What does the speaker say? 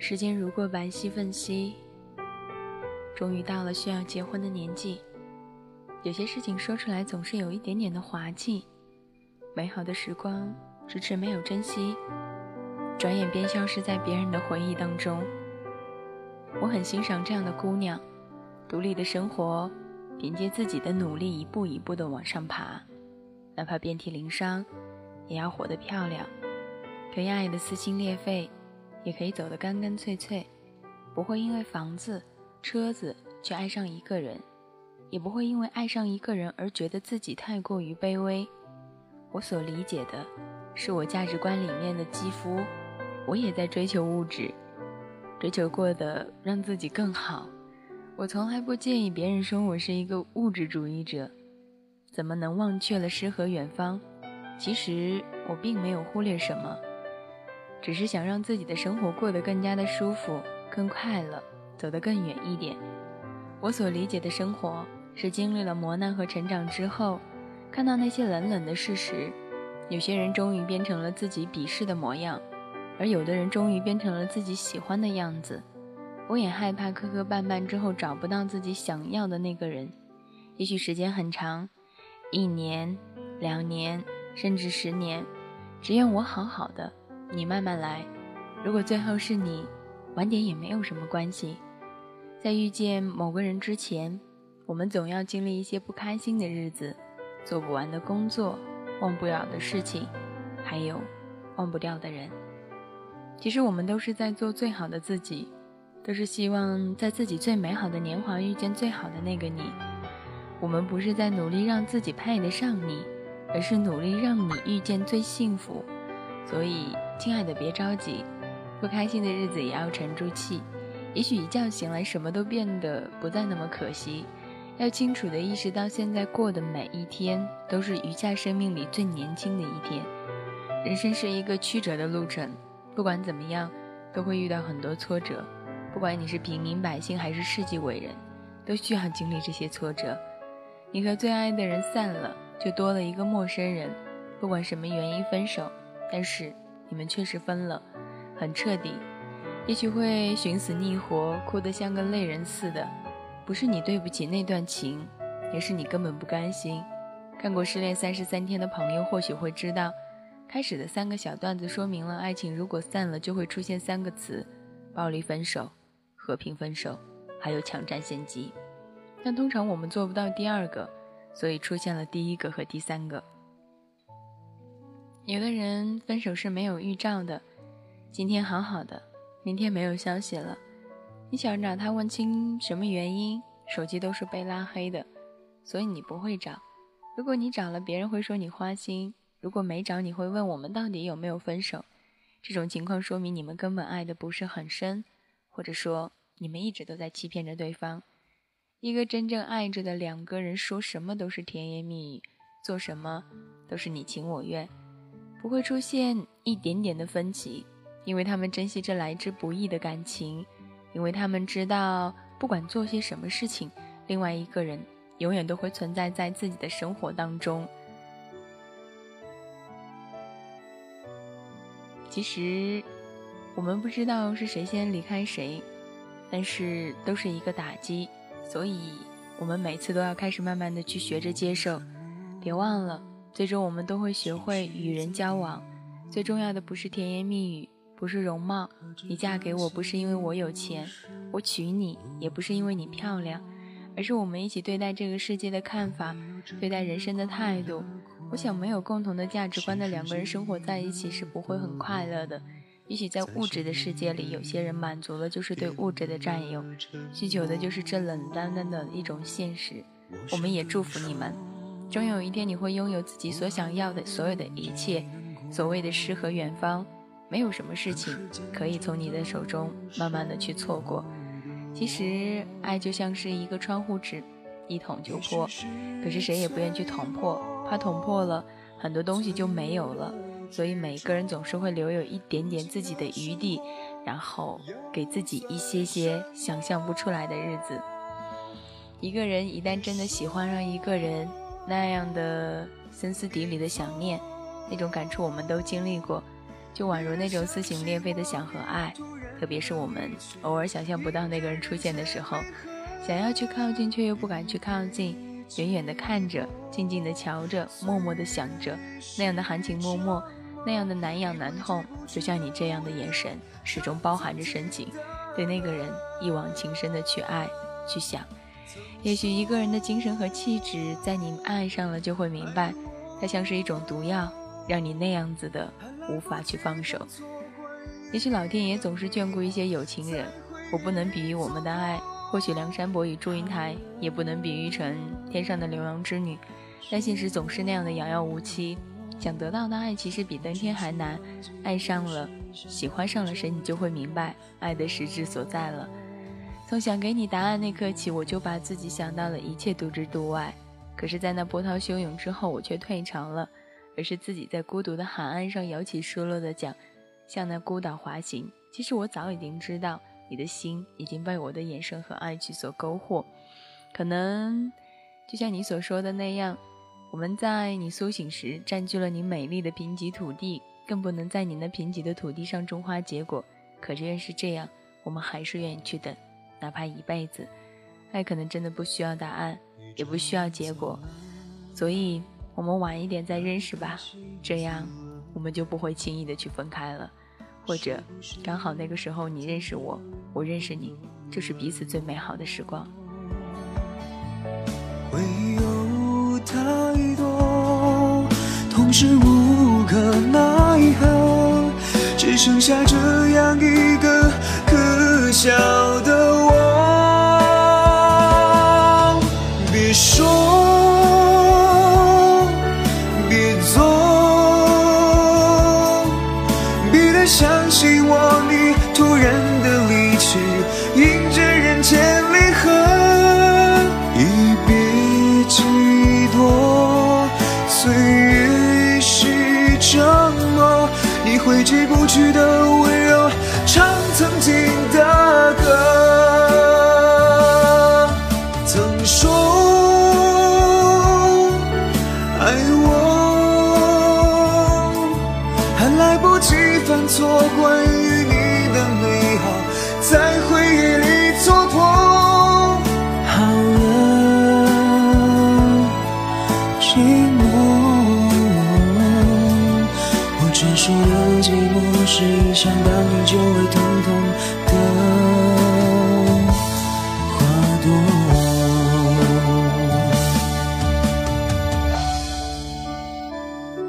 时间如过白皙奋兮，终于到了需要结婚的年纪。有些事情说出来总是有一点点的滑稽。美好的时光迟迟没有珍惜，转眼便消失在别人的回忆当中。我很欣赏这样的姑娘，独立的生活，凭借自己的努力一步一步的往上爬，哪怕遍体鳞伤，也要活得漂亮。可以爱的撕心裂肺，也可以走得干干脆脆，不会因为房子、车子去爱上一个人，也不会因为爱上一个人而觉得自己太过于卑微。我所理解的，是我价值观里面的肌肤，我也在追求物质，追求过的让自己更好。我从来不介意别人说我是一个物质主义者，怎么能忘却了诗和远方？其实我并没有忽略什么。只是想让自己的生活过得更加的舒服、更快乐，走得更远一点。我所理解的生活，是经历了磨难和成长之后，看到那些冷冷的事实。有些人终于变成了自己鄙视的模样，而有的人终于变成了自己喜欢的样子。我也害怕磕磕绊绊之后找不到自己想要的那个人。也许时间很长，一年、两年，甚至十年，只愿我好好的。你慢慢来，如果最后是你，晚点也没有什么关系。在遇见某个人之前，我们总要经历一些不开心的日子，做不完的工作，忘不了的事情，还有忘不掉的人。其实我们都是在做最好的自己，都是希望在自己最美好的年华遇见最好的那个你。我们不是在努力让自己配得上你，而是努力让你遇见最幸福。所以。亲爱的，别着急，不开心的日子也要沉住气。也许一觉醒来，什么都变得不再那么可惜。要清楚的意识到，现在过的每一天都是余下生命里最年轻的一天。人生是一个曲折的路程，不管怎么样，都会遇到很多挫折。不管你是平民百姓还是世纪伟人，都需要经历这些挫折。你和最爱的人散了，就多了一个陌生人。不管什么原因分手，但是。你们确实分了，很彻底，也许会寻死觅活，哭得像个泪人似的。不是你对不起那段情，也是你根本不甘心。看过《失恋三十三天》的朋友或许会知道，开始的三个小段子说明了爱情如果散了就会出现三个词：暴力分手、和平分手，还有抢占先机。但通常我们做不到第二个，所以出现了第一个和第三个。有的人分手是没有预兆的，今天好好的，明天没有消息了。你想找他问清什么原因，手机都是被拉黑的，所以你不会找。如果你找了，别人会说你花心；如果没找，你会问我们到底有没有分手。这种情况说明你们根本爱的不是很深，或者说你们一直都在欺骗着对方。一个真正爱着的两个人，说什么都是甜言蜜语，做什么都是你情我愿。不会出现一点点的分歧，因为他们珍惜这来之不易的感情，因为他们知道，不管做些什么事情，另外一个人永远都会存在在自己的生活当中。其实，我们不知道是谁先离开谁，但是都是一个打击，所以我们每次都要开始慢慢的去学着接受，别忘了。最终，我们都会学会与人交往。最重要的不是甜言蜜语，不是容貌。你嫁给我不是因为我有钱，我娶你也不是因为你漂亮，而是我们一起对待这个世界的看法，对待人生的态度。我想，没有共同的价值观的两个人生活在一起是不会很快乐的。也许在物质的世界里，有些人满足了就是对物质的占有，需求的就是这冷淡淡的一种现实。我们也祝福你们。终有一天，你会拥有自己所想要的所有的一切。所谓的诗和远方，没有什么事情可以从你的手中慢慢的去错过。其实，爱就像是一个窗户纸，一捅就破。可是谁也不愿去捅破，怕捅破了很多东西就没有了。所以，每个人总是会留有一点点自己的余地，然后给自己一些些想象不出来的日子。一个人一旦真的喜欢上一个人，那样的森斯底里的想念，那种感触我们都经历过。就宛如那种撕心裂肺的想和爱，特别是我们偶尔想象不到那个人出现的时候，想要去靠近却又不敢去靠近，远远的看着，静静的瞧着，默默的想着，那样的含情脉脉，那样的难养难痛，就像你这样的眼神，始终包含着深情，对那个人一往情深的去爱，去想。也许一个人的精神和气质，在你爱上了就会明白，它像是一种毒药，让你那样子的无法去放手。也许老天爷总是眷顾一些有情人，我不能比喻我们的爱，或许梁山伯与祝英台也不能比喻成天上的牛郎织女，但现实总是那样的遥遥无期。想得到的爱其实比登天还难，爱上了，喜欢上了谁，你就会明白爱的实质所在了。从想给你答案那刻起，我就把自己想到了一切独之度外。可是，在那波涛汹涌之后，我却退潮了，而是自己在孤独的海岸上摇起疏落的桨，向那孤岛滑行。其实我早已经知道，你的心已经被我的眼神和爱去所勾惑。可能，就像你所说的那样，我们在你苏醒时占据了你美丽的贫瘠土地，更不能在你那贫瘠的土地上种花结果。可即便是这样，我们还是愿意去等。哪怕一辈子，爱可能真的不需要答案，也不需要结果，所以我们晚一点再认识吧，这样我们就不会轻易的去分开了。或者刚好那个时候你认识我，我认识你，就是彼此最美好的时光。会有太多同时无可奈何，只剩下这样一个可笑的。挥之不去的温柔，唱曾经的歌。曾说爱我，还来不及犯错，关于说了。寂寞是想到你就会疼痛。